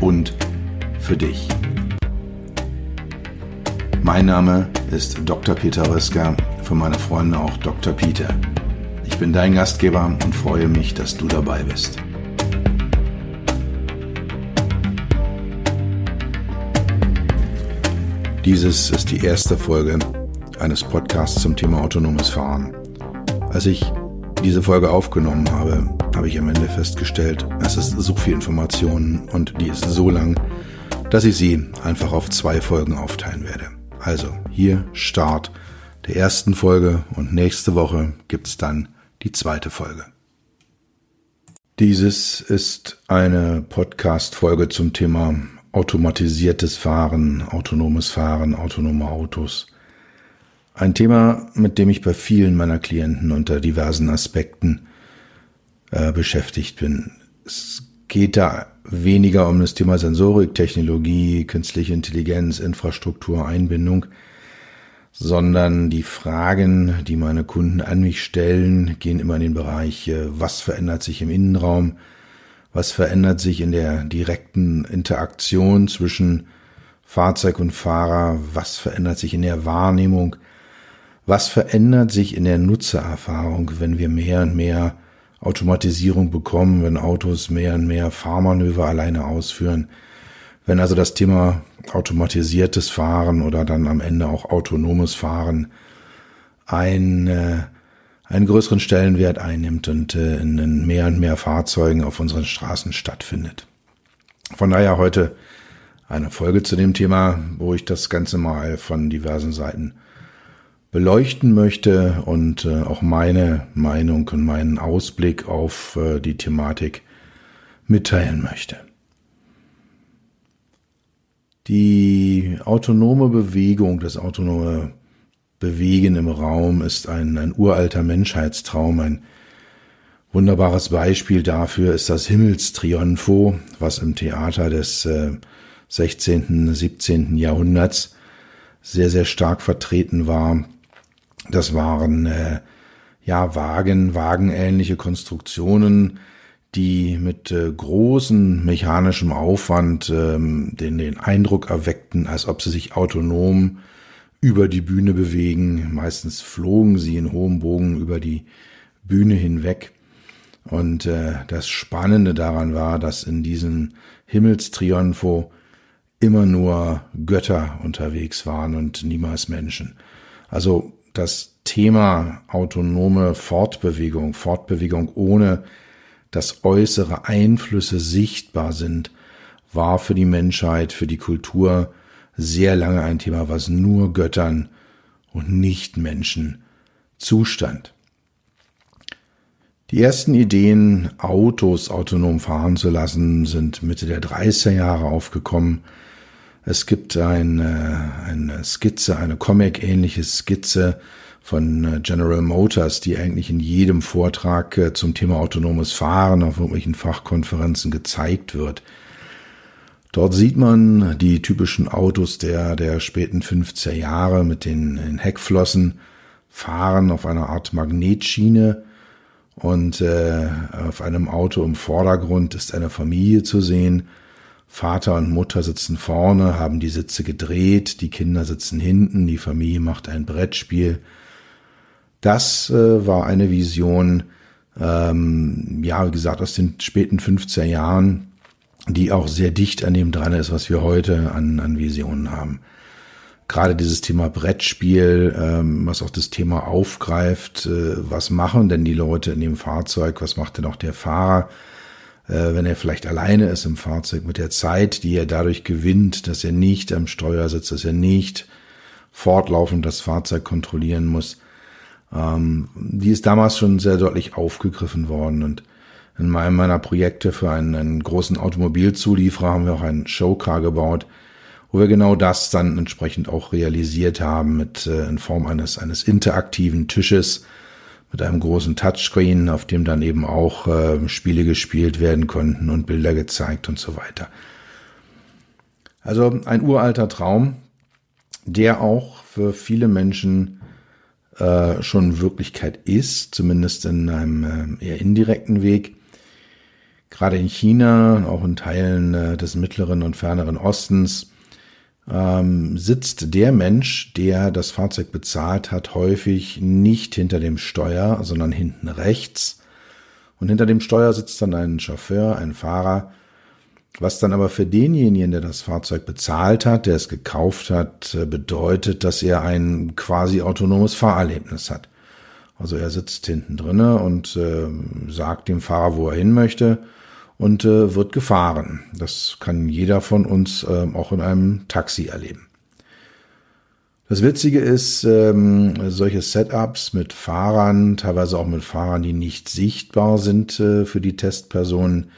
und für dich. Mein Name ist Dr. Peter Rösker, für meine Freunde auch Dr. Peter. Ich bin dein Gastgeber und freue mich, dass du dabei bist. Dieses ist die erste Folge eines Podcasts zum Thema autonomes Fahren. Als ich diese Folge aufgenommen habe, habe ich am Ende festgestellt, es ist so viel Information und die ist so lang, dass ich sie einfach auf zwei Folgen aufteilen werde. Also hier Start der ersten Folge und nächste Woche gibt's dann die zweite Folge. Dieses ist eine Podcast-Folge zum Thema automatisiertes Fahren, autonomes Fahren, autonome Autos. Ein Thema, mit dem ich bei vielen meiner Klienten unter diversen Aspekten äh, beschäftigt bin. Es geht da weniger um das Thema Sensorik, Technologie, künstliche Intelligenz, Infrastruktur, Einbindung, sondern die Fragen, die meine Kunden an mich stellen, gehen immer in den Bereich, äh, was verändert sich im Innenraum, was verändert sich in der direkten Interaktion zwischen Fahrzeug und Fahrer, was verändert sich in der Wahrnehmung, was verändert sich in der Nutzererfahrung, wenn wir mehr und mehr Automatisierung bekommen, wenn Autos mehr und mehr Fahrmanöver alleine ausführen, wenn also das Thema automatisiertes Fahren oder dann am Ende auch autonomes Fahren ein äh, einen größeren Stellenwert einnimmt und äh, in mehr und mehr Fahrzeugen auf unseren Straßen stattfindet. Von daher heute eine Folge zu dem Thema, wo ich das Ganze mal von diversen Seiten beleuchten möchte und äh, auch meine Meinung und meinen Ausblick auf äh, die Thematik mitteilen möchte. Die autonome Bewegung, das autonome bewegen im Raum, ist ein, ein uralter Menschheitstraum. Ein wunderbares Beispiel dafür ist das Himmelstriunfo, was im Theater des äh, 16., 17. Jahrhunderts sehr, sehr stark vertreten war. Das waren äh, ja Wagen, wagenähnliche Konstruktionen, die mit äh, großem mechanischem Aufwand ähm, den, den Eindruck erweckten, als ob sie sich autonom über die Bühne bewegen. Meistens flogen sie in hohem Bogen über die Bühne hinweg. Und äh, das Spannende daran war, dass in diesem Himmelstriunfo immer nur Götter unterwegs waren und niemals Menschen. Also das Thema autonome Fortbewegung, Fortbewegung ohne dass äußere Einflüsse sichtbar sind, war für die Menschheit, für die Kultur sehr lange ein Thema, was nur Göttern und nicht Menschen zustand. Die ersten Ideen, Autos autonom fahren zu lassen, sind Mitte der 30er Jahre aufgekommen. Es gibt eine, eine Skizze, eine Comic-ähnliche Skizze von äh, General Motors, die eigentlich in jedem Vortrag äh, zum Thema autonomes Fahren auf irgendwelchen Fachkonferenzen gezeigt wird. Dort sieht man die typischen Autos der, der späten 50er Jahre mit den, den Heckflossen fahren auf einer Art Magnetschiene und äh, auf einem Auto im Vordergrund ist eine Familie zu sehen. Vater und Mutter sitzen vorne, haben die Sitze gedreht, die Kinder sitzen hinten, die Familie macht ein Brettspiel. Das äh, war eine Vision, ähm, ja, wie gesagt, aus den späten 50er Jahren, die auch sehr dicht an dem dran ist, was wir heute an, an Visionen haben. Gerade dieses Thema Brettspiel, ähm, was auch das Thema aufgreift, äh, was machen denn die Leute in dem Fahrzeug, was macht denn auch der Fahrer, wenn er vielleicht alleine ist im Fahrzeug mit der Zeit, die er dadurch gewinnt, dass er nicht am Steuer sitzt, dass er nicht fortlaufend das Fahrzeug kontrollieren muss. Ähm, die ist damals schon sehr deutlich aufgegriffen worden und In meinem meiner Projekte für einen, einen großen Automobilzulieferer haben wir auch einen Showcar gebaut, wo wir genau das dann entsprechend auch realisiert haben mit äh, in Form eines eines interaktiven Tisches mit einem großen Touchscreen, auf dem dann eben auch äh, Spiele gespielt werden konnten und Bilder gezeigt und so weiter. Also ein uralter Traum, der auch für viele Menschen äh, schon Wirklichkeit ist, zumindest in einem äh, eher indirekten Weg. Gerade in China auch in Teilen äh, des mittleren und ferneren Ostens ähm, sitzt der Mensch, der das Fahrzeug bezahlt hat, häufig nicht hinter dem Steuer, sondern hinten rechts. Und hinter dem Steuer sitzt dann ein Chauffeur, ein Fahrer, was dann aber für denjenigen, der das Fahrzeug bezahlt hat, der es gekauft hat, äh, bedeutet, dass er ein quasi autonomes Fahrerlebnis hat. Also er sitzt hinten drinne und äh, sagt dem Fahrer, wo er hin möchte und äh, wird gefahren. Das kann jeder von uns äh, auch in einem Taxi erleben. Das Witzige ist, ähm, solche Setups mit Fahrern, teilweise auch mit Fahrern, die nicht sichtbar sind äh, für die Testpersonen,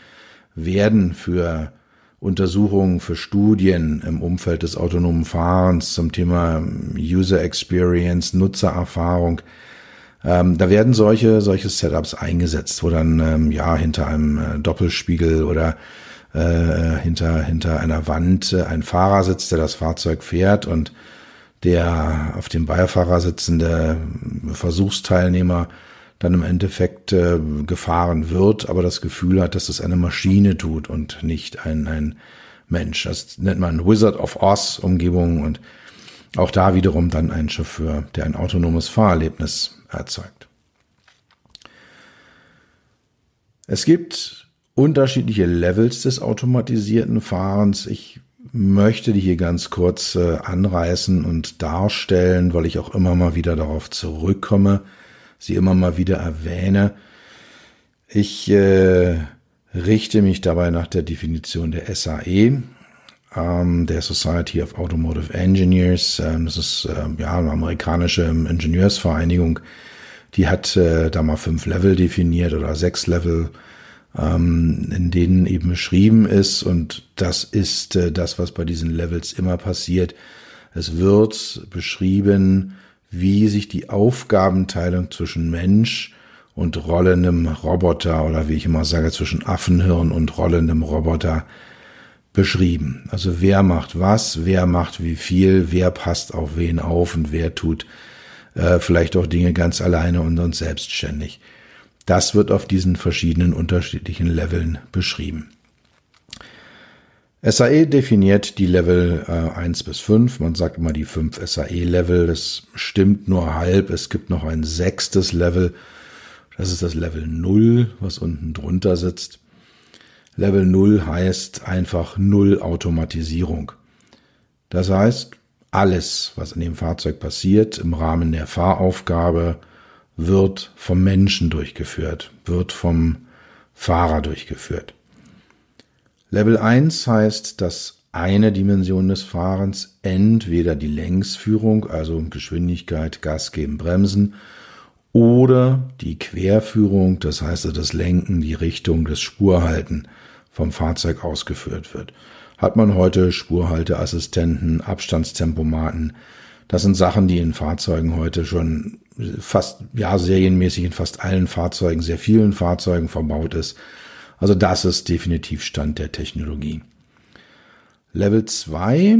werden für Untersuchungen, für Studien im Umfeld des autonomen Fahrens zum Thema User Experience, Nutzererfahrung ähm, da werden solche, solche Setups eingesetzt, wo dann ähm, ja hinter einem äh, Doppelspiegel oder äh, hinter, hinter einer Wand äh, ein Fahrer sitzt, der das Fahrzeug fährt und der auf dem Beifahrer sitzende Versuchsteilnehmer dann im Endeffekt äh, gefahren wird, aber das Gefühl hat, dass es eine Maschine tut und nicht ein, ein Mensch. Das nennt man Wizard of Oz Umgebung und auch da wiederum dann ein Chauffeur, der ein autonomes Fahrerlebnis erzeugt. Es gibt unterschiedliche Levels des automatisierten Fahrens. Ich möchte die hier ganz kurz äh, anreißen und darstellen, weil ich auch immer mal wieder darauf zurückkomme, sie immer mal wieder erwähne. Ich äh, richte mich dabei nach der Definition der SAE, ähm, der Society of Automotive Engineers. Ähm, das ist ähm, ja eine amerikanische Ingenieursvereinigung. Die hat äh, da mal fünf Level definiert oder sechs Level, ähm, in denen eben beschrieben ist. Und das ist äh, das, was bei diesen Levels immer passiert. Es wird beschrieben, wie sich die Aufgabenteilung zwischen Mensch und rollendem Roboter oder wie ich immer sage, zwischen Affenhirn und rollendem Roboter beschrieben. Also wer macht was, wer macht wie viel, wer passt auf wen auf und wer tut äh, vielleicht auch Dinge ganz alleine und uns selbstständig. Das wird auf diesen verschiedenen unterschiedlichen Leveln beschrieben. SAE definiert die Level äh, 1 bis 5. Man sagt immer die 5 SAE-Level. Das stimmt nur halb. Es gibt noch ein sechstes Level. Das ist das Level 0, was unten drunter sitzt. Level 0 heißt einfach Null Automatisierung. Das heißt, alles, was in dem Fahrzeug passiert, im Rahmen der Fahraufgabe, wird vom Menschen durchgeführt, wird vom Fahrer durchgeführt. Level 1 heißt, dass eine Dimension des Fahrens entweder die Längsführung, also Geschwindigkeit, Gas geben, Bremsen, oder die Querführung, das heißt das Lenken, die Richtung, das Spurhalten vom Fahrzeug ausgeführt wird. Hat man heute Spurhalteassistenten, Abstandstempomaten. Das sind Sachen, die in Fahrzeugen heute schon fast, ja, serienmäßig in fast allen Fahrzeugen, sehr vielen Fahrzeugen verbaut ist. Also das ist definitiv Stand der Technologie. Level 2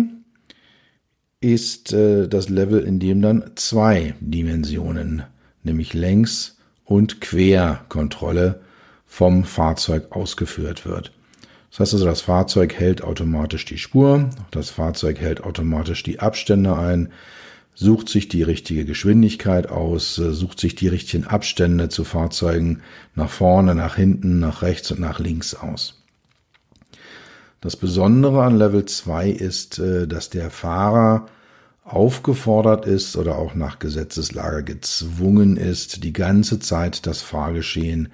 ist äh, das Level, in dem dann zwei Dimensionen nämlich Längs- und Querkontrolle vom Fahrzeug ausgeführt wird. Das heißt also, das Fahrzeug hält automatisch die Spur, das Fahrzeug hält automatisch die Abstände ein, sucht sich die richtige Geschwindigkeit aus, sucht sich die richtigen Abstände zu Fahrzeugen nach vorne, nach hinten, nach rechts und nach links aus. Das Besondere an Level 2 ist, äh, dass der Fahrer aufgefordert ist oder auch nach Gesetzeslage gezwungen ist, die ganze Zeit das Fahrgeschehen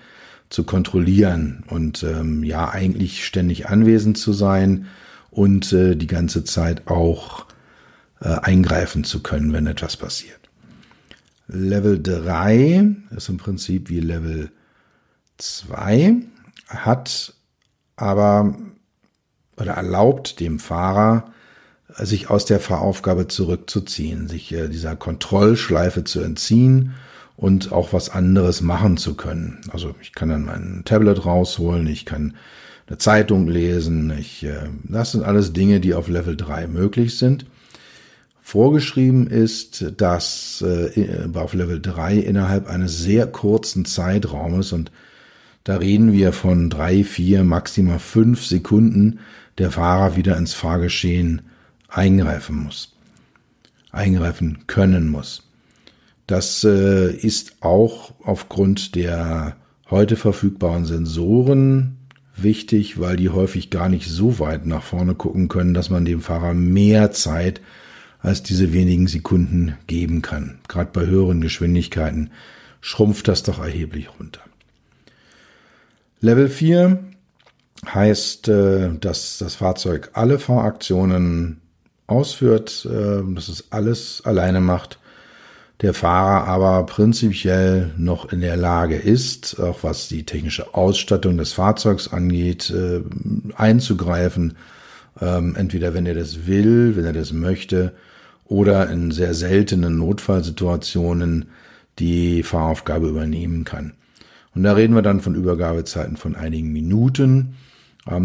zu kontrollieren und ähm, ja eigentlich ständig anwesend zu sein und äh, die ganze Zeit auch äh, eingreifen zu können, wenn etwas passiert. Level 3 ist im Prinzip wie Level 2. hat aber oder erlaubt dem Fahrer, sich aus der Fahraufgabe zurückzuziehen, sich äh, dieser Kontrollschleife zu entziehen und auch was anderes machen zu können. Also ich kann dann mein Tablet rausholen, ich kann eine Zeitung lesen, ich, äh, das sind alles Dinge, die auf Level 3 möglich sind. Vorgeschrieben ist, dass äh, auf Level 3 innerhalb eines sehr kurzen Zeitraumes und da reden wir von drei, vier, maximal fünf Sekunden, der Fahrer wieder ins Fahrgeschehen eingreifen muss, eingreifen können muss. Das äh, ist auch aufgrund der heute verfügbaren Sensoren wichtig, weil die häufig gar nicht so weit nach vorne gucken können, dass man dem Fahrer mehr Zeit als diese wenigen Sekunden geben kann. Gerade bei höheren Geschwindigkeiten schrumpft das doch erheblich runter. Level 4 heißt, äh, dass das Fahrzeug alle Fahraktionen ausführt, äh, dass es alles alleine macht, der Fahrer aber prinzipiell noch in der Lage ist, auch was die technische Ausstattung des Fahrzeugs angeht, äh, einzugreifen, ähm, entweder wenn er das will, wenn er das möchte, oder in sehr seltenen Notfallsituationen die Fahraufgabe übernehmen kann. Und da reden wir dann von Übergabezeiten von einigen Minuten ähm,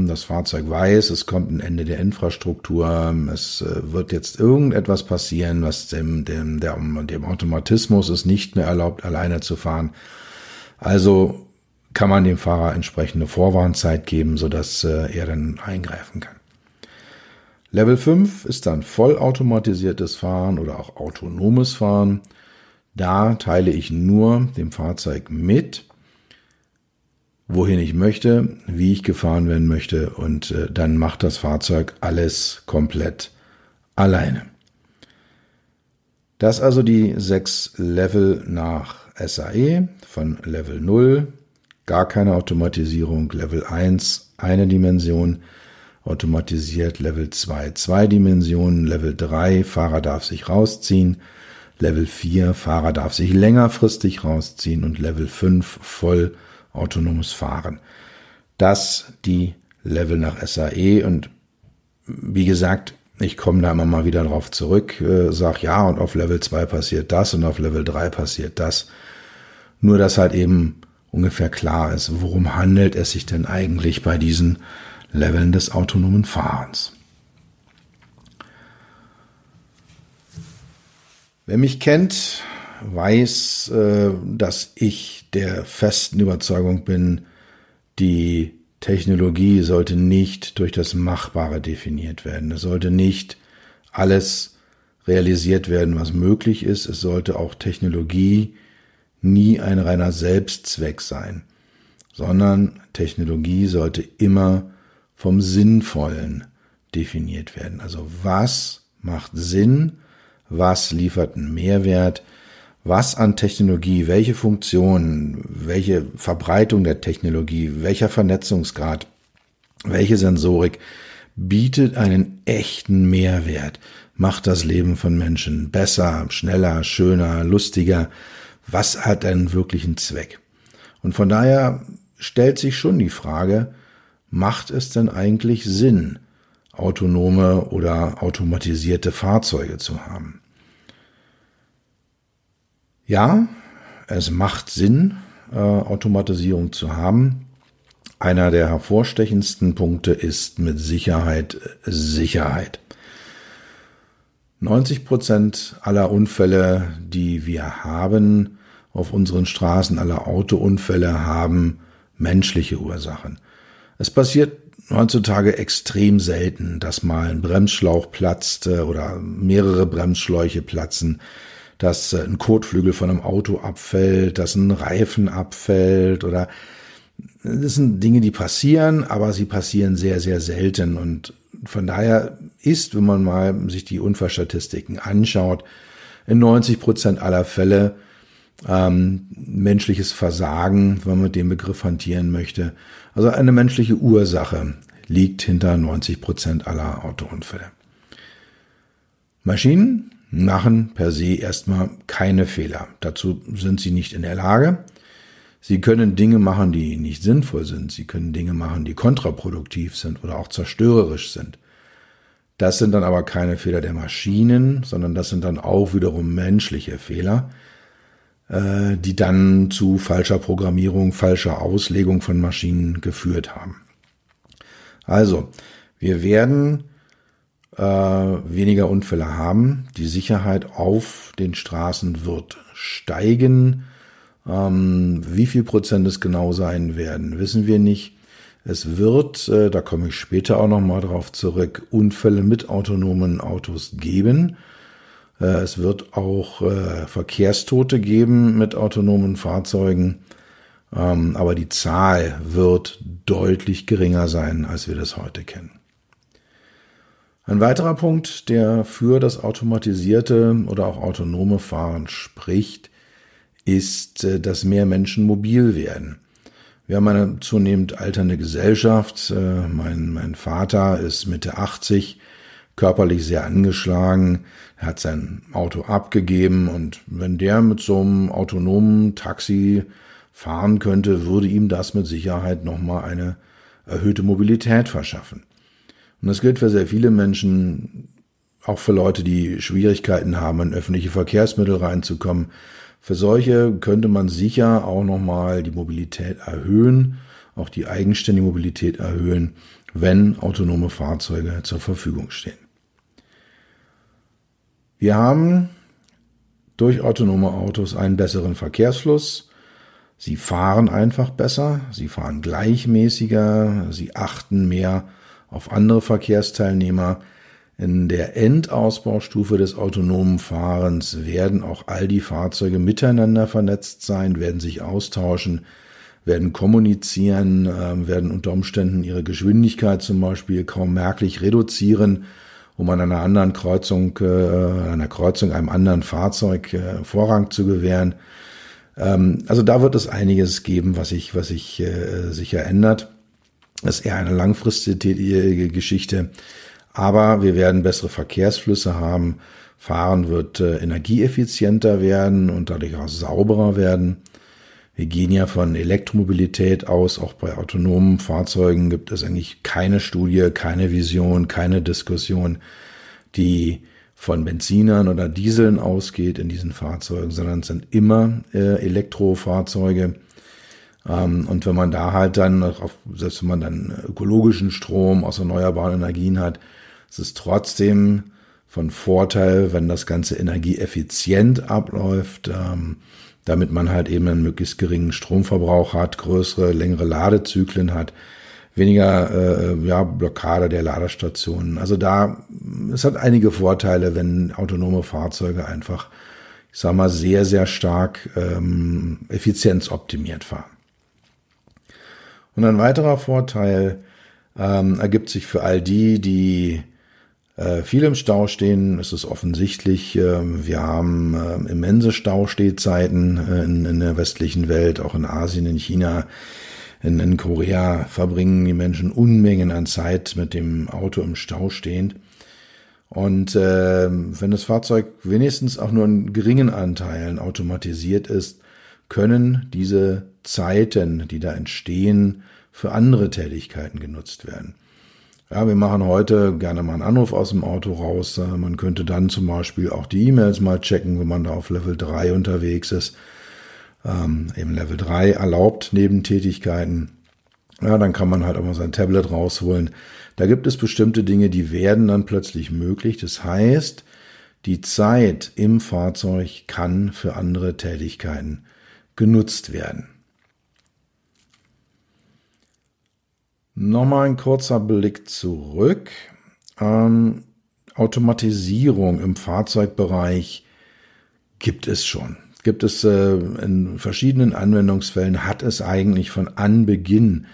das Fahrzeug weiß, es kommt ein Ende der Infrastruktur, es äh, wird jetzt irgendetwas passieren, was dem, dem, der, dem Automatismus es nicht mehr erlaubt, alleine zu fahren. Also kann man dem Fahrer entsprechende Vorwarnzeit geben, sodass äh, er dann eingreifen kann. Level 5 ist dann vollautomatisiertes Fahren oder auch autonomes Fahren. Da teile ich nur dem Fahrzeug mit, wohin ich möchte, wie ich gefahren werden möchte und äh, dann macht das Fahrzeug alles komplett alleine. Das also die sechs Level nach SAE von Level 0, gar keine Automatisierung, Level 1 eine Dimension, automatisiert. Level 2 zwei Dimensionen, Level 3 Fahrer darf sich rausziehen, Level 4 Fahrer darf sich längerfristig rausziehen. Und Level 5 voll autonomes Fahren. Das die Level nach SAE und wie gesagt, ich komme da immer mal wieder drauf zurück, äh, sag ja und auf Level 2 passiert das und auf Level 3 passiert das. Nur dass halt eben ungefähr klar ist, worum handelt es sich denn eigentlich bei diesen Leveln des autonomen Fahrens. Wer mich kennt, weiß, äh, dass ich der festen Überzeugung bin, die Technologie sollte nicht durch das Machbare definiert werden. Es sollte nicht alles realisiert werden, was möglich ist. Es sollte auch Technologie nie ein reiner Selbstzweck sein, sondern Technologie sollte immer vom Sinnvollen definiert werden. Also was macht Sinn? Was liefert einen Mehrwert? Was an Technologie, welche Funktionen, welche Verbreitung der Technologie, welcher Vernetzungsgrad, welche Sensorik bietet einen echten Mehrwert, macht das Leben von Menschen besser, schneller, schöner, lustiger, was hat einen wirklichen Zweck? Und von daher stellt sich schon die Frage, macht es denn eigentlich Sinn, autonome oder automatisierte Fahrzeuge zu haben? Ja, es macht Sinn, äh, Automatisierung zu haben. Einer der hervorstechendsten Punkte ist mit Sicherheit Sicherheit. 90 Prozent aller Unfälle, die wir haben auf unseren Straßen, aller Autounfälle haben menschliche Ursachen. Es passiert heutzutage extrem selten, dass mal ein Bremsschlauch platzt äh, oder mehrere Bremsschläuche platzen dass äh, ein Kotflügel von einem Auto abfällt, dass ein Reifen abfällt oder das sind Dinge, die passieren, aber sie passieren sehr, sehr selten. Und von daher ist, wenn man mal sich die Unfallstatistiken anschaut, in 90 Prozent aller Fälle ähm, menschliches Versagen, wenn man mit dem Begriff hantieren möchte. Also eine menschliche Ursache liegt hinter 90 Prozent aller Autounfälle. Maschinen machen per se erstmal keine Fehler. Dazu sind sie nicht in der Lage. Sie können Dinge machen, die nicht sinnvoll sind. Sie können Dinge machen, die kontraproduktiv sind oder auch zerstörerisch sind. Das sind dann aber keine Fehler der Maschinen, sondern das sind dann auch wiederum menschliche Fehler, äh, die dann zu falscher Programmierung, falscher Auslegung von Maschinen geführt haben. Also, wir werden äh, weniger Unfälle haben. Die Sicherheit auf den Straßen wird steigen. Ähm, wie viel Prozent es genau sein werden, wissen wir nicht. Es wird, äh, da komme ich später auch nochmal drauf zurück, Unfälle mit autonomen Autos geben. Äh, es wird auch äh, Verkehrstote geben mit autonomen Fahrzeugen. Ähm, aber die Zahl wird deutlich geringer sein, als wir das heute kennen. Ein weiterer Punkt, der für das automatisierte oder auch autonome Fahren spricht, ist, äh, dass mehr Menschen mobil werden. Wir haben eine zunehmend alternde Gesellschaft. Äh, mein, mein Vater ist Mitte 80, körperlich sehr angeschlagen, er hat sein Auto abgegeben und wenn der mit so einem autonomen Taxi fahren könnte, würde ihm das mit Sicherheit nochmal eine erhöhte Mobilität verschaffen. Und das gilt für sehr viele Menschen, auch für Leute, die Schwierigkeiten haben, in öffentliche Verkehrsmittel reinzukommen. Für solche könnte man sicher auch nochmal die Mobilität erhöhen, auch die eigenständige Mobilität erhöhen, wenn autonome Fahrzeuge zur Verfügung stehen. Wir haben durch autonome Autos einen besseren Verkehrsfluss. Sie fahren einfach besser, sie fahren gleichmäßiger, sie achten mehr auf andere Verkehrsteilnehmer. In der Endausbaustufe des autonomen Fahrens werden auch all die Fahrzeuge miteinander vernetzt sein, werden sich austauschen, werden kommunizieren, äh, werden unter Umständen ihre Geschwindigkeit zum Beispiel kaum merklich reduzieren, um an einer anderen Kreuzung, äh, einer Kreuzung einem anderen Fahrzeug äh, Vorrang zu gewähren. Ähm, also da wird es einiges geben, was sich, was sich äh, sicher ändert. Das ist eher eine langfristige Geschichte. Aber wir werden bessere Verkehrsflüsse haben. Fahren wird äh, energieeffizienter werden und dadurch auch sauberer werden. Wir gehen ja von Elektromobilität aus. Auch bei autonomen Fahrzeugen gibt es eigentlich keine Studie, keine Vision, keine Diskussion, die von Benzinern oder Dieseln ausgeht in diesen Fahrzeugen, sondern es sind immer äh, Elektrofahrzeuge. Ähm, und wenn man da halt dann, selbst wenn man dann ökologischen Strom aus erneuerbaren Energien hat, es ist trotzdem von Vorteil, wenn das Ganze energieeffizient abläuft, ähm, damit man halt eben einen möglichst geringen Stromverbrauch hat, größere, längere Ladezyklen hat, weniger äh, ja, Blockade der Ladestationen. Also da, es hat einige Vorteile, wenn autonome Fahrzeuge einfach, ich sag mal, sehr, sehr stark ähm, effizienzoptimiert fahren. Und ein weiterer Vorteil ähm, ergibt sich für all die, die äh, viel im Stau stehen, ist es offensichtlich. Äh, wir haben äh, immense Staustehzeiten äh, in, in, der westlichen Welt, auch in Asien, in China, in, in Korea verbringen die Menschen Unmengen an Zeit mit dem Auto im Stau stehend. Und äh, wenn das Fahrzeug wenigstens auch nur in geringen Anteilen automatisiert ist, können diese Zeiten, die da entstehen, für andere Tätigkeiten genutzt werden. Ja, wir machen heute gerne mal einen Anruf aus dem Auto raus. Man könnte dann zum Beispiel auch die E-Mails mal checken, wenn man da auf Level 3 unterwegs ist. Ähm, eben Level 3 erlaubt Nebentätigkeiten. Ja, dann kann man halt auch mal sein Tablet rausholen. Da gibt es bestimmte Dinge, die werden dann plötzlich möglich. Das heißt, die Zeit im Fahrzeug kann für andere Tätigkeiten genutzt werden. Nochmal ein kurzer Blick zurück. Ähm, Automatisierung im Fahrzeugbereich gibt es schon. Gibt es äh, in verschiedenen Anwendungsfällen, hat es eigentlich von Anbeginn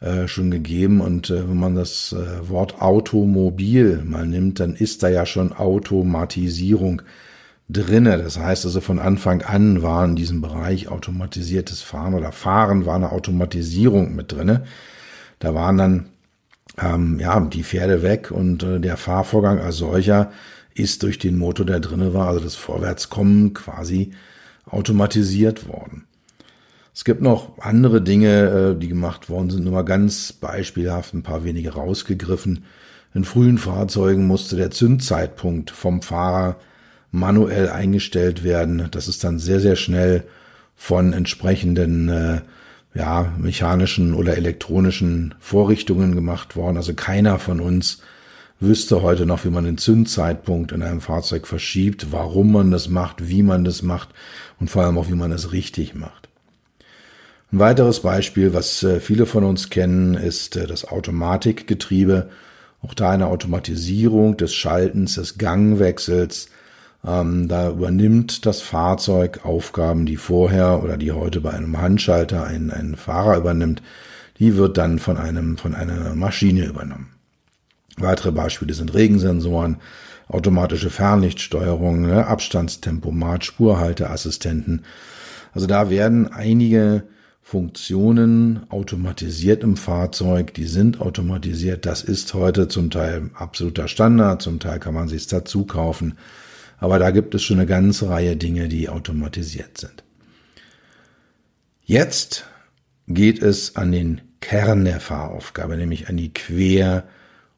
äh, schon gegeben. Und äh, wenn man das äh, Wort Automobil mal nimmt, dann ist da ja schon Automatisierung drinne. Das heißt also von Anfang an war in diesem Bereich automatisiertes Fahren oder Fahren war eine Automatisierung mit drinne. Da waren dann ähm, ja die Pferde weg und äh, der Fahrvorgang als solcher ist durch den Motor, der drinne war, also das Vorwärtskommen quasi automatisiert worden. Es gibt noch andere Dinge, äh, die gemacht worden sind, nur mal ganz beispielhaft ein paar wenige rausgegriffen. In frühen Fahrzeugen musste der Zündzeitpunkt vom Fahrer manuell eingestellt werden. Das ist dann sehr, sehr schnell von entsprechenden äh, ja, mechanischen oder elektronischen Vorrichtungen gemacht worden. Also keiner von uns wüsste heute noch, wie man den Zündzeitpunkt in einem Fahrzeug verschiebt, warum man das macht, wie man das macht und vor allem auch, wie man es richtig macht. Ein weiteres Beispiel, was äh, viele von uns kennen, ist äh, das Automatikgetriebe. Auch da eine Automatisierung des Schaltens, des Gangwechsels. Ähm, da übernimmt das Fahrzeug Aufgaben, die vorher oder die heute bei einem Handschalter ein, ein Fahrer übernimmt. Die wird dann von einem, von einer Maschine übernommen. Weitere Beispiele sind Regensensoren, automatische Fernlichtsteuerung, ne, Abstandstempomat, Spurhalteassistenten. Also da werden einige Funktionen automatisiert im Fahrzeug, die sind automatisiert. Das ist heute zum Teil absoluter Standard, zum Teil kann man sich dazu kaufen. Aber da gibt es schon eine ganze Reihe Dinge, die automatisiert sind. Jetzt geht es an den Kern der Fahraufgabe, nämlich an die Quer-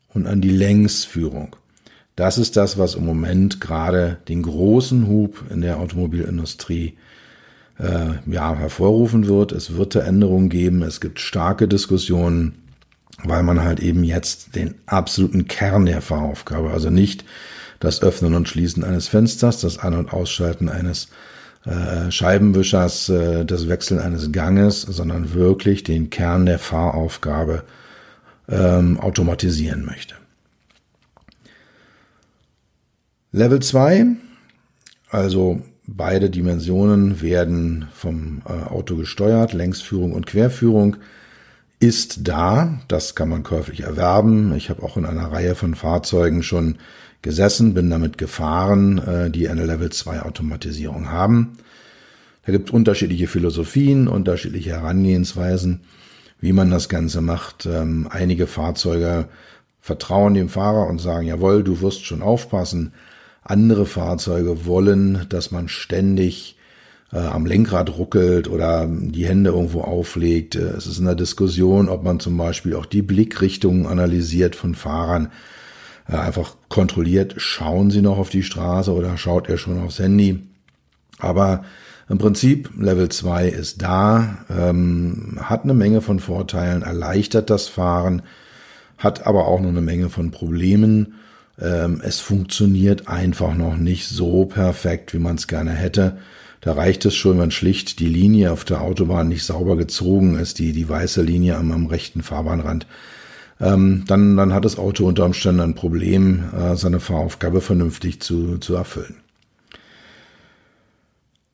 und an die Längsführung. Das ist das, was im Moment gerade den großen Hub in der Automobilindustrie äh, ja, hervorrufen wird. Es wird Änderungen geben. Es gibt starke Diskussionen, weil man halt eben jetzt den absoluten Kern der Fahraufgabe, also nicht das Öffnen und Schließen eines Fensters, das An- und Ausschalten eines äh, Scheibenwischers, äh, das Wechseln eines Ganges, sondern wirklich den Kern der Fahraufgabe ähm, automatisieren möchte. Level 2, also beide Dimensionen werden vom äh, Auto gesteuert, Längsführung und Querführung ist da, das kann man käuflich erwerben. Ich habe auch in einer Reihe von Fahrzeugen schon gesessen, bin damit gefahren, äh, die eine Level 2 Automatisierung haben. Da gibt unterschiedliche Philosophien, unterschiedliche Herangehensweisen wie man das Ganze macht. Ähm, einige Fahrzeuge vertrauen dem Fahrer und sagen, jawohl, du wirst schon aufpassen. Andere Fahrzeuge wollen, dass man ständig äh, am Lenkrad ruckelt oder die Hände irgendwo auflegt. Äh, es ist in der Diskussion, ob man zum Beispiel auch die Blickrichtungen analysiert von Fahrern. Einfach kontrolliert, schauen sie noch auf die Straße oder schaut er schon aufs Handy. Aber im Prinzip, Level 2 ist da, ähm, hat eine Menge von Vorteilen, erleichtert das Fahren, hat aber auch noch eine Menge von Problemen. Ähm, es funktioniert einfach noch nicht so perfekt, wie man es gerne hätte. Da reicht es schon, wenn schlicht die Linie auf der Autobahn nicht sauber gezogen ist, die, die weiße Linie am, am rechten Fahrbahnrand. Ähm, dann, dann hat das Auto unter Umständen ein Problem, äh, seine Fahraufgabe vernünftig zu, zu erfüllen.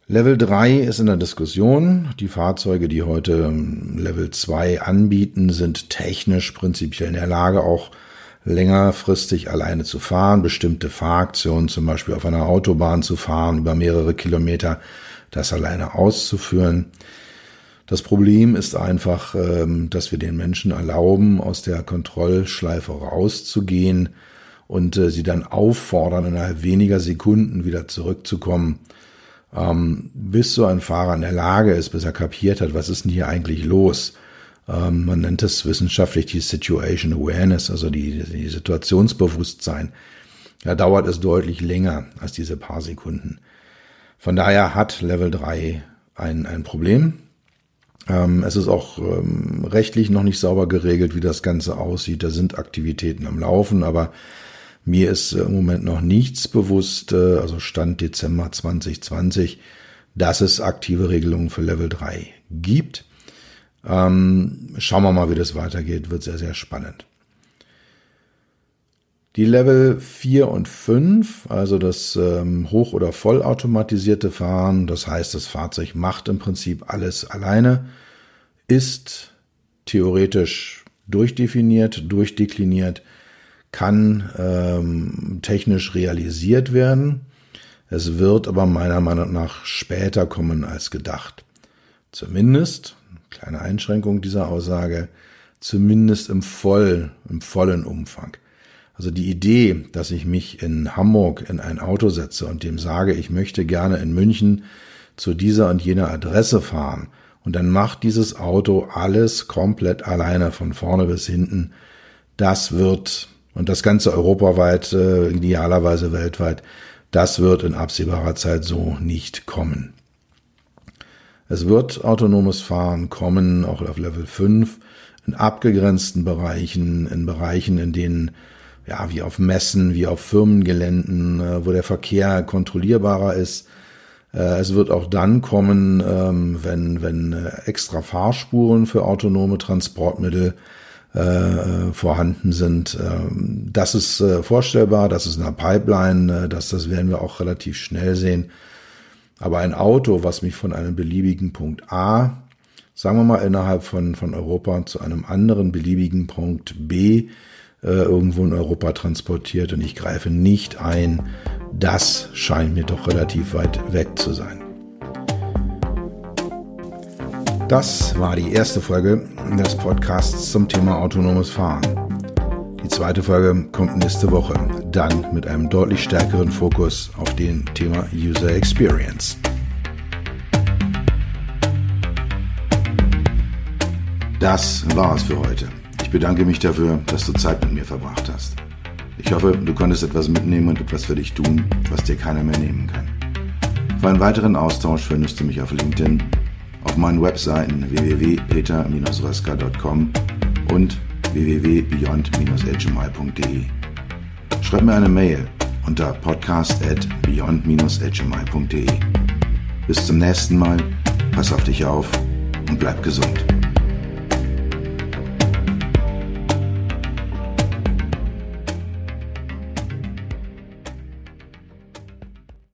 Level 3 ist in der Diskussion. Die Fahrzeuge, die heute ähm, Level 2 anbieten, sind technisch prinzipiell in der Lage, auch längerfristig alleine zu fahren, bestimmte Fahraktionen zum Beispiel auf einer Autobahn zu fahren, über mehrere Kilometer das alleine auszuführen. Das Problem ist einfach, ähm, dass wir den Menschen erlauben, aus der Kontrollschleife rauszugehen und äh, sie dann auffordern, innerhalb weniger Sekunden wieder zurückzukommen ähm, bis so ein Fahrer in der Lage ist, bis er kapiert hat, was ist denn hier eigentlich los. Ähm, man nennt es wissenschaftlich die Situation Awareness, also die, die Situationsbewusstsein. Da dauert es deutlich länger als diese paar Sekunden. Von daher hat Level 3 ein, ein Problem. Ähm, es ist auch ähm, rechtlich noch nicht sauber geregelt, wie das Ganze aussieht. Da sind Aktivitäten am Laufen, aber mir ist äh, im Moment noch nichts bewusst, äh, also Stand Dezember 2020, dass es aktive Regelungen für Level 3 gibt. Ähm, schauen wir mal, wie das weitergeht. Wird sehr, sehr spannend. Die Level 4 und 5, also das ähm, hoch- oder vollautomatisierte Fahren, das heißt, das Fahrzeug macht im Prinzip alles alleine, ist theoretisch durchdefiniert, durchdekliniert kann ähm, technisch realisiert werden. Es wird aber meiner Meinung nach später kommen als gedacht. Zumindest, kleine Einschränkung dieser Aussage, zumindest im voll, im vollen Umfang. Also die Idee, dass ich mich in Hamburg in ein Auto setze und dem sage, ich möchte gerne in München zu dieser und jener Adresse fahren und dann macht dieses Auto alles komplett alleine von vorne bis hinten. Das wird, und das Ganze europaweit, äh, idealerweise weltweit, das wird in absehbarer Zeit so nicht kommen. Es wird autonomes Fahren kommen, auch auf Level 5, in abgegrenzten Bereichen, in Bereichen, in denen, ja, wie auf Messen, wie auf Firmengeländen, äh, wo der Verkehr kontrollierbarer ist. Äh, es wird auch dann kommen, ähm, wenn, wenn äh, extra Fahrspuren für autonome Transportmittel vorhanden sind. Ähm, das ist vorstellbar, das ist in der Pipeline, das, das werden wir auch relativ schnell sehen. Aber ein Auto, was mich von einem beliebigen Punkt A, sagen wir mal innerhalb von, von Europa zu einem anderen beliebigen Punkt B äh, irgendwo in Europa transportiert und ich greife nicht ein, das scheint mir doch relativ weit weg zu sein. Das war die erste Folge des Podcasts zum Thema autonomes Fahren. Die zweite Folge kommt nächste Woche, dann mit einem deutlich stärkeren Fokus auf den Thema User Experience. Das war's für heute. Ich bedanke mich dafür, dass du Zeit mit mir verbracht hast. Ich hoffe, du konntest etwas mitnehmen und etwas für dich tun, was dir keiner mehr nehmen kann. Für einen weiteren Austausch findest du mich auf LinkedIn, auf meinen Webseiten www.peter-raska.com und www.beyond-hmi.de. Schreib mir eine Mail unter podcast at beyond-hmi.de. Bis zum nächsten Mal, pass auf dich auf und bleib gesund.